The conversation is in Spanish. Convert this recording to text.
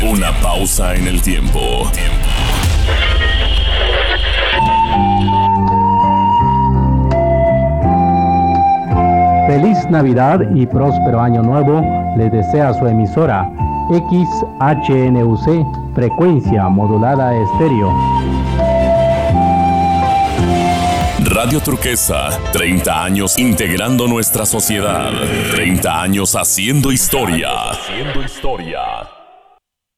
Una pausa en el tiempo. Feliz Navidad y próspero año nuevo le desea su emisora XHNUC, frecuencia modulada estéreo. Radio Turquesa, 30 años integrando nuestra sociedad, 30 años haciendo historia. Haciendo historia.